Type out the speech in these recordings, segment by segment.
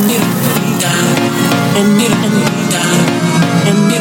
and you and you and you and you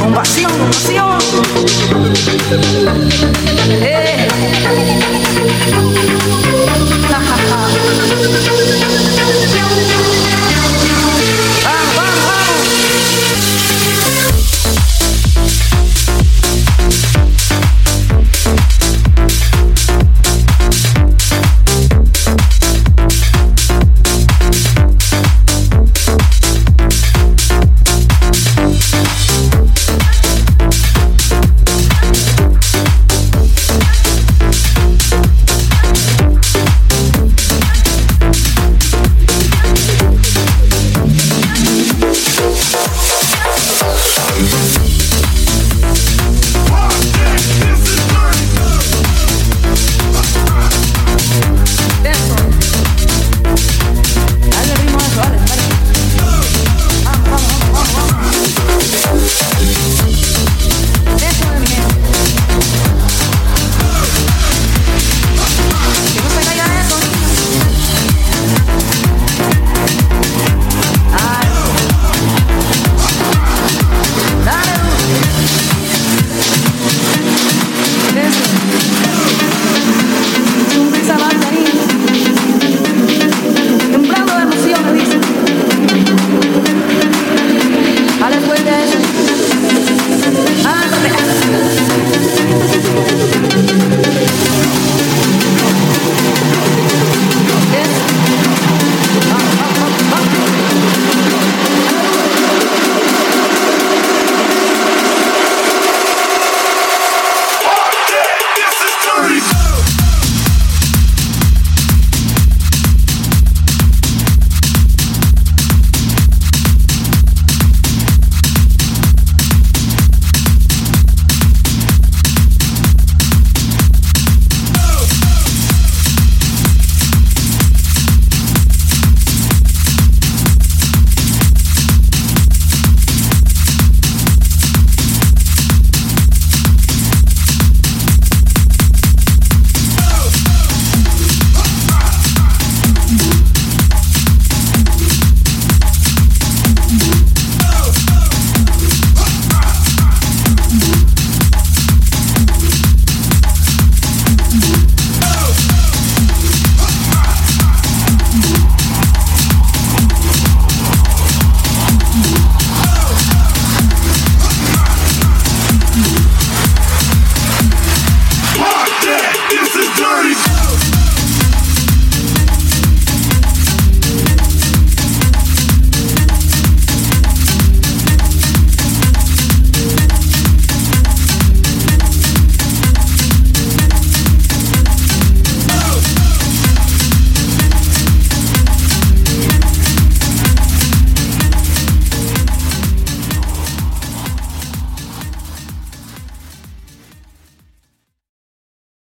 Con pasión, con pasión. Eh.